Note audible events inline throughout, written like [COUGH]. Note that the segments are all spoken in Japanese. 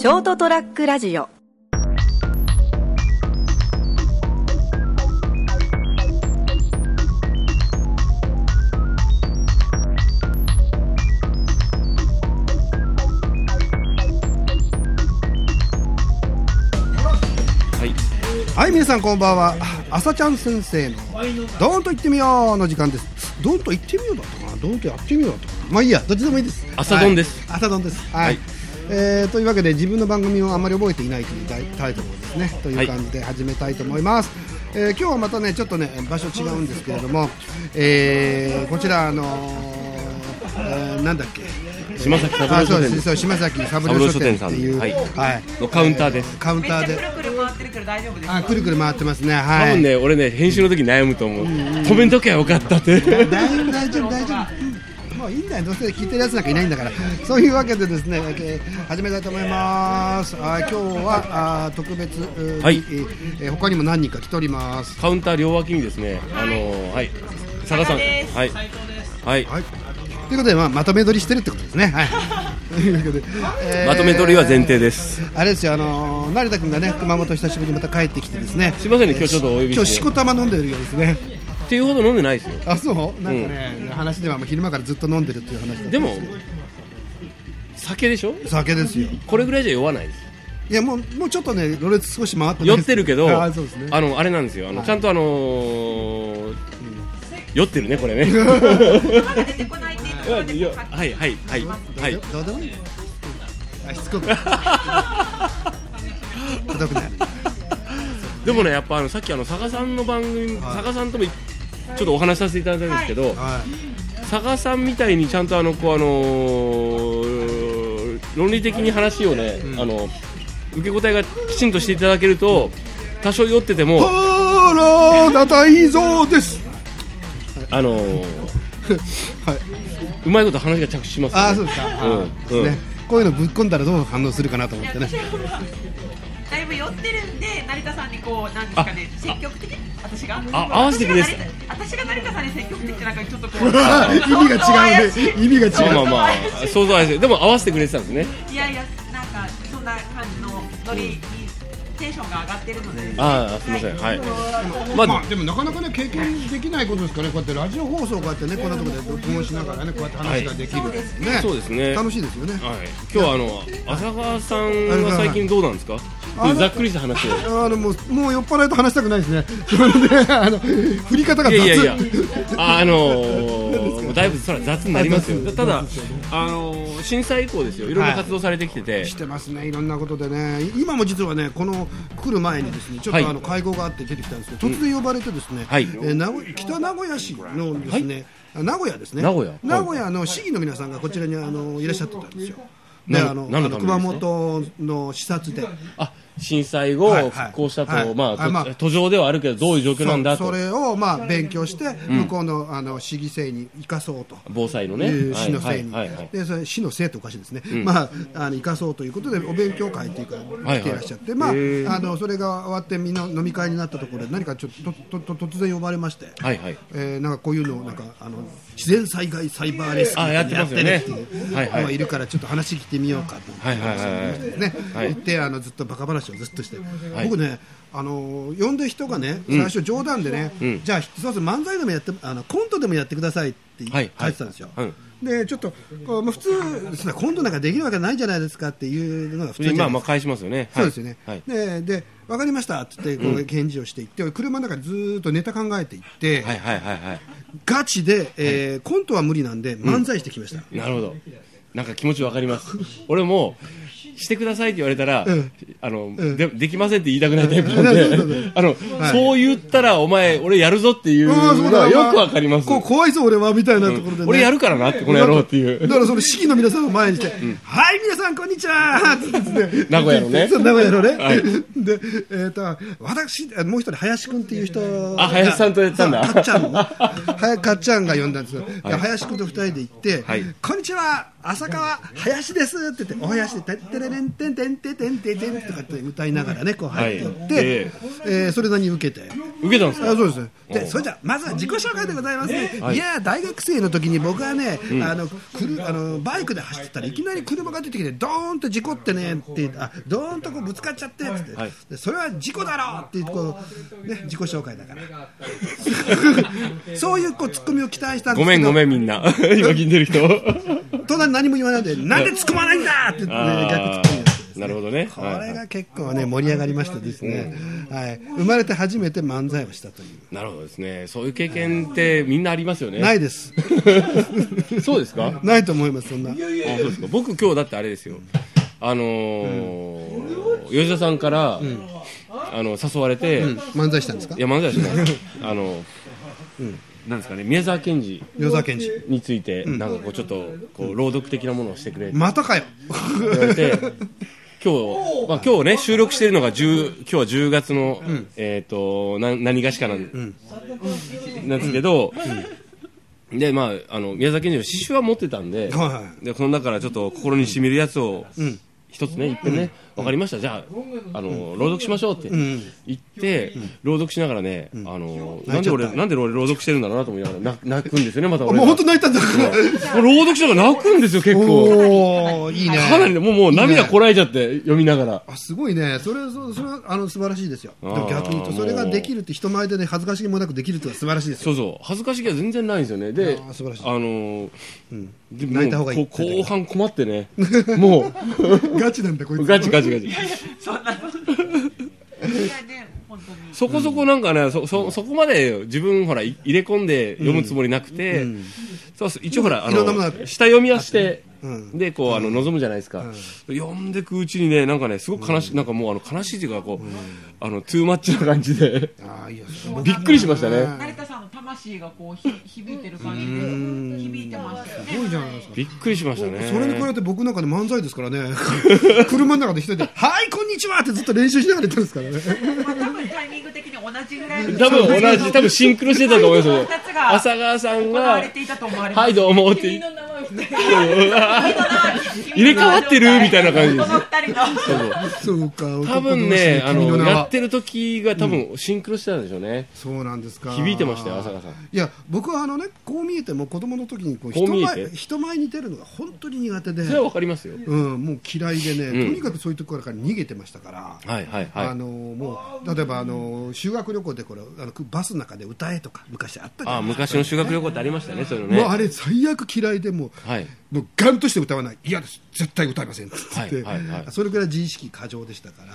ショートトラックラジオはい、皆さんこんばんは。朝ちゃん先生のドーンと言ってみようの時間です。ドーンと言ってみようだったかな？ドーンとやってみようだったかな？まあいいや、どっちでもいいです。朝ドンですはい朝ドンです。はい。はいえーというわけで自分の番組をあんまり覚えていないというタイトルをですねという感じで始めたいと思います。えー今日はまたねちょっとね場所違うんですけれども、えーこちらあのーえーなんだっけ？島崎三あ郎書店島崎三郎書店っていう三郎書店さんはい。のカウンターです。カウンターで。くるくる回ってるけど大丈夫ですか？あくるくる回ってますね。はい。多分ね、俺ね、編集の時悩むと思う。止めんときゃよかったって。大丈夫大丈夫大丈夫もういいんだよどうせ聞いてるやつなんかいないんだからそういうわけでですねえー始めたいと思いますあー今日はあー特別、えーはいえー他にも何人か来ておりますカウンター両脇にですね、あのー、はい。佐賀さん。はい。はい。はいということで、まあ、まとめ撮りしてるってことですねはいというわけでえーまとめ撮りは前提です。あれですよあのー成田君がね熊本久しぶりにまた帰ってきてですねすいませんね、今日ちょっとお呼び今日して。しこたま飲んでるようですねっていうほど飲んでないですよ。あそう？なんかね、話ではもう昼間からずっと飲んでるっていう話だったんでも酒でしょ？酒ですよこれぐらいじゃ酔わないです。いやもうもうちょっとね、ろれつ少し回って酔ってるけど、あそうですね。あの、あれなんですよ。あの、ちゃんとあのー、酔ってるね、これね。はい、はい、はい。はい。どうでもいい。あしつこく。[LAUGHS] くない。でもね、やっぱあのさっきあの佐賀さんの番組、はい佐賀さんともちょっとお話しさせていただいたんですけど、は佐賀さんみたいにちゃんとあのこうあのー論理的に話をね、あの受け答えがきちんとしていただけると多少酔っててい。もパラダ大蔵です。あのーはい。うまいこと話が着地します、ね。ああそうですか。あうんーね。こういうのぶっ込んだらどう反応するかなと思ってね。だいぶ寄ってるんで成田さんにこうなんですかね積極的私が？あ合わせてくれ。て私が成田さんに積極的ってなんかちょっとこう。[LAUGHS] 意味が違うね。意味が違う。まあまあまあ想像はでも合わせてくれてたんですね。いやいやなんかそんな感じのノリにテンションが上がってるので。ああすみません。はい。まあまあでもなかなかね経験できないことですからねこうやってラジオ放送こうやってねこんなところで録音しながらねこうやって話ができる、ね。そうですね。楽しいですよね、はい、今日はあの浅川さんは最近どうなんですか？ざっくりした話を。あのもうもう酔っ払いと話したくないですね。それであの振り方が雑。いやいやいや、ああのー、もうだいぶそれは雑になりますよ。雑ただ、あのー、震災以降ですよ、いろんな活動されてきてて、してますね、いろんなことでね、今も実はね、この来る前にですね、ちょっとはい。あの会合があって出てきたんですけど、突然呼ばれてですね、はい。えー名古北名古屋市のですね、名古屋ですね、名古屋。名古屋の市議の皆さんがこちらにあのいらっしゃってたんですよ。でなんあの熊本の視察で、あ震災後、はいはい復興したと、はい。まあ、あまあと途上ではあるけど、どういう状況なんだと、それをまあ勉強して、向こうのあの市議制に生かそうと。防災のね、いうはい市のせいに、はいはいはい。でそれ市のせいっておかしいですね、まあ、あの生かそうということで、お勉強会っていうか、はい来ていらっしゃって、へまー。あ、あのそれが終わって、みんな飲み会になったところで、何かちょっとととと突然呼ばれまして、はいはい。えーなんかこういうのをなんかあの、自然災害サイバーレスキューあやってね。はいはい。いるから、ちょっと話聞いてみようかと。はいはいはい。はいね、はい。言ってあのずっとバカ話をずっとして、い。僕ねあの呼んで人がね最初冗談でね、ん。じゃあ一つ漫才でもやってあのコントでもやってくださいって書いてたんですよ、うん。でちょっとこう、まあ、普通そんなコントなんかできるわけないじゃないですかっていうのが普通じゃないですか。まあまあ返しますよね、そうですよね、はい。でで分かりましたって言ってこう返事をしていって、車の中でずーっとネタ考えていって、はいはいはいはい、ガチで、えーコントは無理なんで漫才してきました、なるほど、なんか気持ちわかります、[LAUGHS] 俺もしてくださいって言われたら、うん。あのん。でできませんって言いたくないタイプなんで、[LAUGHS] [LAUGHS] あのそう言ったら、お前、俺やるぞっていうのはよくわかります。こう怖いぞ俺はみたいなところで、ね。俺やるからなって、この野郎っていう。だからその市議の皆さんを前にして、はい、皆さん、こんにちは名古屋のね。名古屋のね。はい。で、えっ、と、私、あもう一人、林くんっていう人。が。あ林さんとやったんだ。かっちゃん。の。はやかっちゃんが呼んだんですよ。で林くんと二人で行って、はい。こんにちは、浅川林ですって言って、お林で、てってれれんてんてんてんてんてんてんとかって歌いながらねこう入っていって、はい。ええ。ーそれなりに受けて。受けたんですか？あそうです。ね。で、それじゃあまずは自己紹介でございますね。い、やー大学生の時に僕はね、あのくるあのバイクで走ってたらいきなり車が出てきてドーンと事故ってねってあドーンとこうぶつかっちゃってっつって、はい。でそれは事故だろうっていうこうね自己紹介だから。[LAUGHS] そういうこうツッコミを期待したんですけど。ごめんごめんみんな。[LAUGHS] 今聞いてる人隣何も言わないで、なんで突っ込まないんだってね、逆ツッコミをしてですね。なるほどね。これが結構ね、盛り上がりましてですね、はい、生まれて初めて漫才をしたという。なるほどですね。そういう経験ってみんなありますよね。ないです。[LAUGHS] そうですか？ないと思います、そんな。あそうですか。僕今日だってあれですよ。あのー吉田さんから、あの誘われて、い漫才したんですか？や漫才はしない [LAUGHS] あの、なんですかね宮沢賢治与沢健二。について、なんかこうちょっとこう朗読的なものをしてくれ。またかよ。言われて今日、まあ、今日ね収録してるのが10今日は10月の、えっ、とな何がしかなん,、なんですけど、でまああの宮崎県の詩集は持ってたんで、はいはでこの中からちょっと心にしみるやつを、ん。一つね一遍ね、わかりました。じゃああの朗読しましょうってん。言って、朗読しながらね、あのなんで俺なんで俺朗読してるんだろうなと思いながら泣泣くんですよねまた俺もうが本当泣いたんだ。朗読しながら泣くんですよ結構。いいね。かなりねもうもう涙こらえちゃって読みながら。あすごいね、それそそれはあの素晴らしいですよ、逆に言うと、それができるって、人前でね、恥ずかしげもなくできるってのは素晴らしいですよ、そうそう。恥ずかしげは全然ないんですよね。であー素晴らしい。あのーでも泣いた方がいいこ後半困ってね。も [LAUGHS] ガチなんだ、こいうつ。ガチガチガチそんなの。い。やね、本当に。そこそこなんかね、そそそこまで自分ほらい入れ込んで読むつもりなくて、そうそう一応ほらあいろんなもの下読みはして、うん。でこうあの望むじゃないですか、読んでくうちにねなんかねすごく悲しい、なんかもうあの悲しいというかこう、あのトゥーマッチな感じでびっくりしましたね。成田さんの魂がこうひ響いてる感じで響いてましたよすごいね。じゃないですか。びっくりしましたねそれに比べて僕なんかで漫才ですからね、[LAUGHS] 車の中で一人で、[LAUGHS] はい、こんにちはってずっと練習しながら言ってるんですからね。まあ多分タイミング的に同じぐらいの多分同じ多分シンクロしてたと思いますよ浅川さんがれていたと思われます。はいどうもって入れ替わってるみたいな感じです。そうか、多分ねあのやってる時が多分シンクロしてたんでしょうね、そうなんですか。響いてましたよ浅川さん。いや、僕はあのね、こう見えても子供の時にこう人こう見えて？前人前に出るのが本当に苦手で。それはわかりますよ。うん、もう嫌いでね、うん。とにかくそういうところから逃げてましたから、はいはいはい。あのもう例えばあの修学旅行でこれあのバスの中で歌えとか昔あったじゃあないですか。昔の修学旅行ってありましたねそういうのね。もうあれ最悪嫌いでもう,、はい。もうガンとして歌わない。嫌です。絶対歌いませんっつって、はいはいはい。それぐらい自意識過剰でしたから。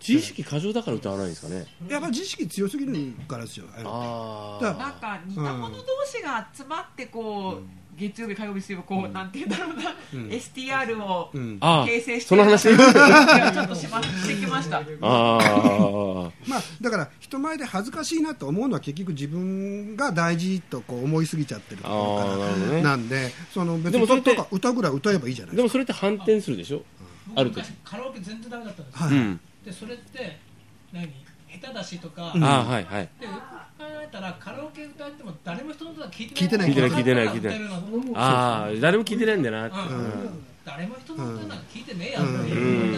自意識過剰だから歌わないんですかね。やっぱ自意識強すぎるからですよ。ああなんか似た者同士が集まってこう、月曜日火曜日水曜日こう、なんていうんだろうな、STR を形成してその話。ちょっとしましてきました。[LAUGHS] ああ。まあ、だから人前で恥ずかしいなと思うのは結局自分が大事とこう思いすぎちゃってるからね。なんでその別にでもそれとか歌ぐらい歌えばいいじゃないでもそれって反転するでしょ？ある時カラオケ全然ダメだったんですよ、はい。うん。でそれって何？下手だしとか、うん。ああはいはい。で考えたらカラオケ歌っても誰も人の歌聞い聞いてなてないい聞いてない聞いてない。歌えるのうんああ誰も聞いてないんだなって。誰も人の歌なんか聞いてねえやう歌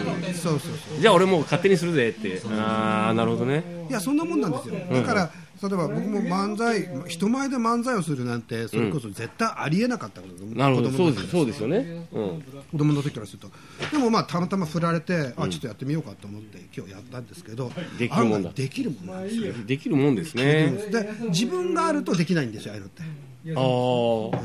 が歌えるそうそうそう。じゃあ俺もう勝手にするぜって。ああなるほどね。いやそんなもんなんですよ。だから例えば僕も漫才人前で漫才をするなんてそれこそ絶対ありえなかったことなるほど。そうですそうですよね。うん。子供の時からすると。でもまあたまたま振られて、あちょっとやってみようかと思って今日やったんですけどできるもんできるもんですよ。できるもんですね。で自分があるとできないんですよああいうのって。ああ。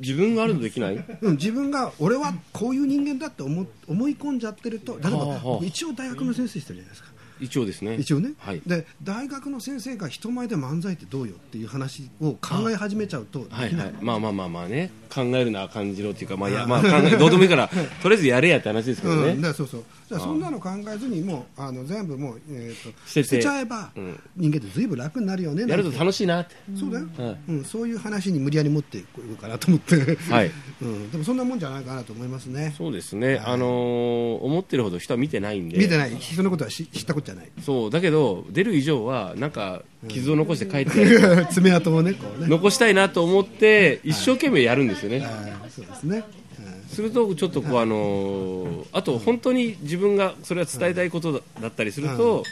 自分があるとできない？うん、自分が俺はこういう人間だって思思い込んじゃってると例えば一応大学の先生してるじゃないですか一応ですね。一応ね、はい。で大学の先生が人前で漫才ってどうよっていう話を考え始めちゃうとはいはい。まあまあまあまあね。考えるな感じろっていうかまあい。やまあ考えどうでもいいからとりあえずやれやって話ですけどうん、だそうそうだからそんなの考えずにもうあの全部もう、えー、と捨てて捨てちゃえば、うん人間ってずいぶん楽になるよねやると楽しいなってそうだよ、はいうん、そういう話に無理やり持っていこうかなと思って、はいうん、でもそんなもんじゃないかなと思いますねそうですね、あのー思ってるほど人は見てないんで、見てない人のことは知知ったことじゃない。そうだけど、出る以上は、なんか傷を残して帰って、[LAUGHS] 爪痕もねこうね。残したいなと思って、一生懸命やるんですよね。そうですね、すると、ちょっとこう、あのーあと本当に自分がそれは伝えたいことだだったりすると、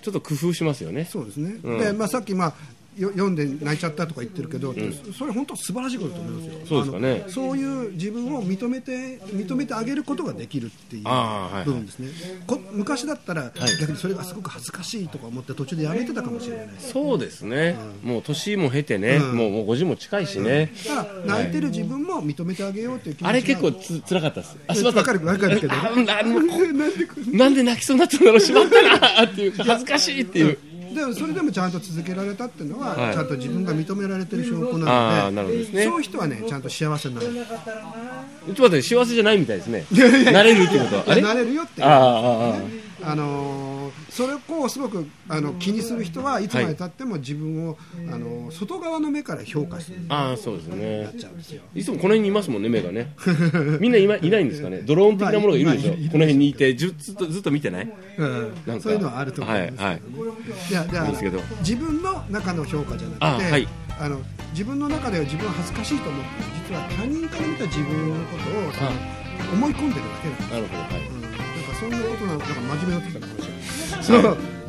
ちょっと工夫しますよね。そうですね、うん。でまあ、さっき、まあ、よ読んで泣いちゃったとか言ってるけど、それ本当素晴らしいことだと思いますよ。そうですかね。そういう自分を認めて認めてあげることができるっていう部分ですね、こ昔だったら、逆にそれがすごく恥ずかしいとか思って途中でやめてたかもしれない。そうですね、もう年も経てね、もうもう50も近いしね、だから泣いてる自分も認めてあげようという気持ちがあれ結構つ辛かったです。あ、しまった。わかるわかるけどああもうこ [LAUGHS] なんで泣きそうになったんだろう、しまったなっていう、恥ずかしいっていう。でもそれでもちゃんと続けられたっていうのは、はい。ちゃんと自分が認められてる証拠なのでね。そういう人はねちゃんと幸せになるちょっと待って、幸せじゃないみたいですね。慣れるってことは。なれ？るよっていうああ、ああ、あそれをすごくあの気にする人はいつまでたっても自分を、あのー外側の目から評価する。ああ、そうですね。ちゃうんですよ。いつもこの辺にいますもんね、目がね。[LAUGHS] みんないまいないんですかね？ドローン的なものがいるでしょ。この辺にいて、ずずっとずっと見てない？うん。なんか。そういうのはあると思います、はいはい。いやすけど。自分の中の評価じゃなくてあはい。あの自分の中では自分は恥ずかしいと思って実は他人から見た自分のことを思い込んでるだけなんです。なるほど、はい。そんなことなのなんか真面目になってきたな話が [LAUGHS] そう。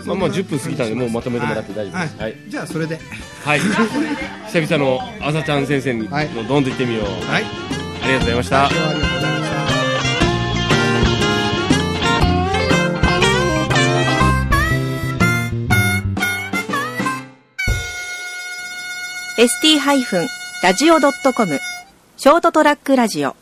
まあまあ10分過ぎたんでもうまとめてもらって大丈夫です。はい。はい。じゃあそれで。はい。久々のあさちゃん先生のはい。どんと行ってみよう。はい。ありがとうございました。今日。はありがとうございました ST-radio.com ショートトラックラジオ